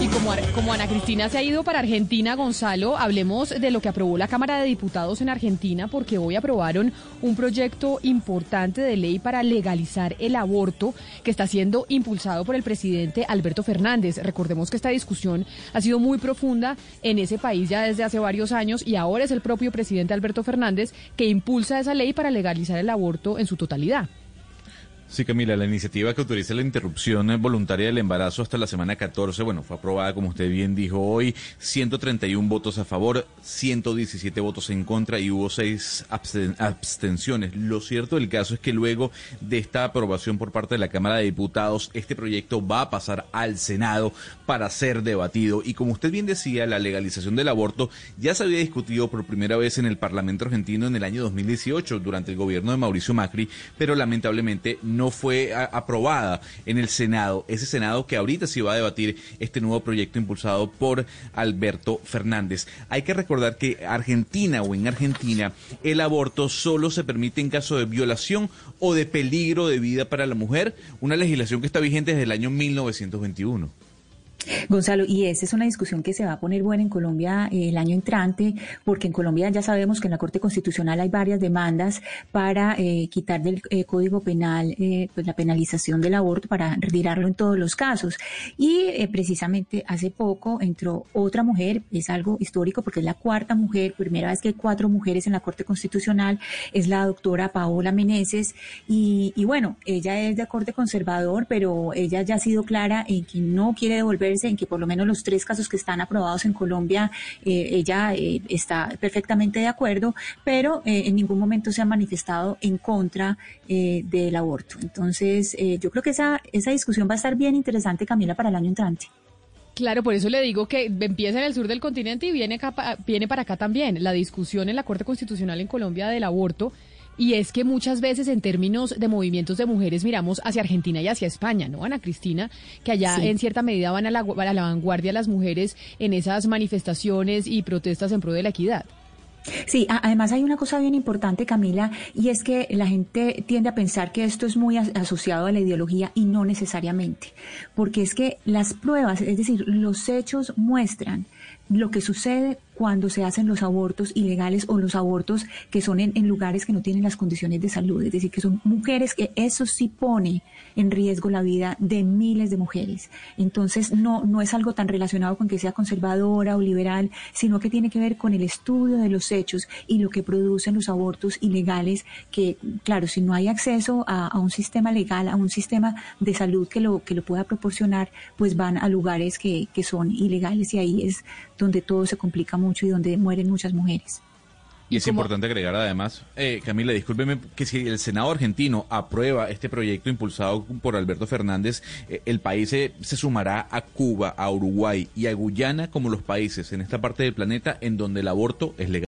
Y como, como Ana Cristina se ha ido para Argentina, Gonzalo, hablemos de lo que aprobó la Cámara de Diputados en Argentina, porque hoy aprobaron un proyecto importante de ley para legalizar el aborto que está siendo impulsado por el presidente Alberto Fernández. Recordemos que esta discusión ha sido muy profunda en ese país ya desde hace varios años y ahora es el propio presidente Alberto Fernández que impulsa esa ley para legalizar el aborto en su totalidad. Sí, Camila, la iniciativa que autoriza la interrupción voluntaria del embarazo hasta la semana 14, bueno, fue aprobada, como usted bien dijo hoy, 131 votos a favor, 117 votos en contra y hubo seis absten abstenciones. Lo cierto del caso es que luego de esta aprobación por parte de la Cámara de Diputados, este proyecto va a pasar al Senado para ser debatido. Y como usted bien decía, la legalización del aborto ya se había discutido por primera vez en el Parlamento argentino en el año 2018 durante el gobierno de Mauricio Macri, pero lamentablemente no fue a, aprobada en el Senado, ese Senado que ahorita se va a debatir este nuevo proyecto impulsado por Alberto Fernández. Hay que recordar que Argentina o en Argentina el aborto solo se permite en caso de violación o de peligro de vida para la mujer, una legislación que está vigente desde el año 1921. Gonzalo, y esa es una discusión que se va a poner buena en Colombia eh, el año entrante, porque en Colombia ya sabemos que en la Corte Constitucional hay varias demandas para eh, quitar del eh, Código Penal pues la penalización del aborto para retirarlo en todos los casos. Y precisamente hace poco entró otra mujer, es algo histórico porque es la cuarta mujer, primera vez que hay cuatro mujeres en la Corte Constitucional, es la doctora Paola Meneses, y, bueno, ella es de corte conservador, pero ella ya ha sido clara en que no quiere devolverse en que por lo menos los tres casos que están aprobados en Colombia, eh, ella eh, está perfectamente de acuerdo, pero eh, en ningún momento se ha manifestado en contra del aborto. Entonces, yo creo que esa, esa discusión va a estar bien interesante, Camila, para el año entrante. Claro, por eso le digo que empieza en el sur del continente y viene, acá, viene para acá también. La discusión en la Corte Constitucional en Colombia del aborto y es que muchas veces en términos de movimientos de mujeres miramos hacia Argentina y hacia España, ¿no, Ana Cristina? Que allá sí. en cierta medida van a la, a la vanguardia las mujeres en esas manifestaciones y protestas en pro de la equidad. Sí, además hay una cosa bien importante, Camila, y es que la gente tiende a pensar que esto es muy asociado a la ideología y no necesariamente, porque es que las pruebas, es decir, los hechos muestran lo que sucede cuando se hacen los abortos ilegales o los abortos que son en, en, lugares que no tienen las condiciones de salud, es decir, que son mujeres que eso sí pone en riesgo la vida de miles de mujeres. Entonces, no, no es algo tan relacionado con que sea conservadora o liberal, sino que tiene que ver con el estudio de los hechos y lo que producen los abortos ilegales, que, claro, si no hay acceso a, a un sistema legal, a un sistema de salud que lo, que lo pueda proporcionar, pues van a lugares que, que son ilegales y ahí es donde todo se complica mucho y donde mueren muchas mujeres. Y es importante agregar además, eh, Camila, discúlpeme, que si el Senado argentino aprueba este proyecto impulsado por Alberto Fernández, eh, el país se, se, sumará a Cuba, a Uruguay y a Guyana como los países en esta parte del planeta en donde el aborto es legal.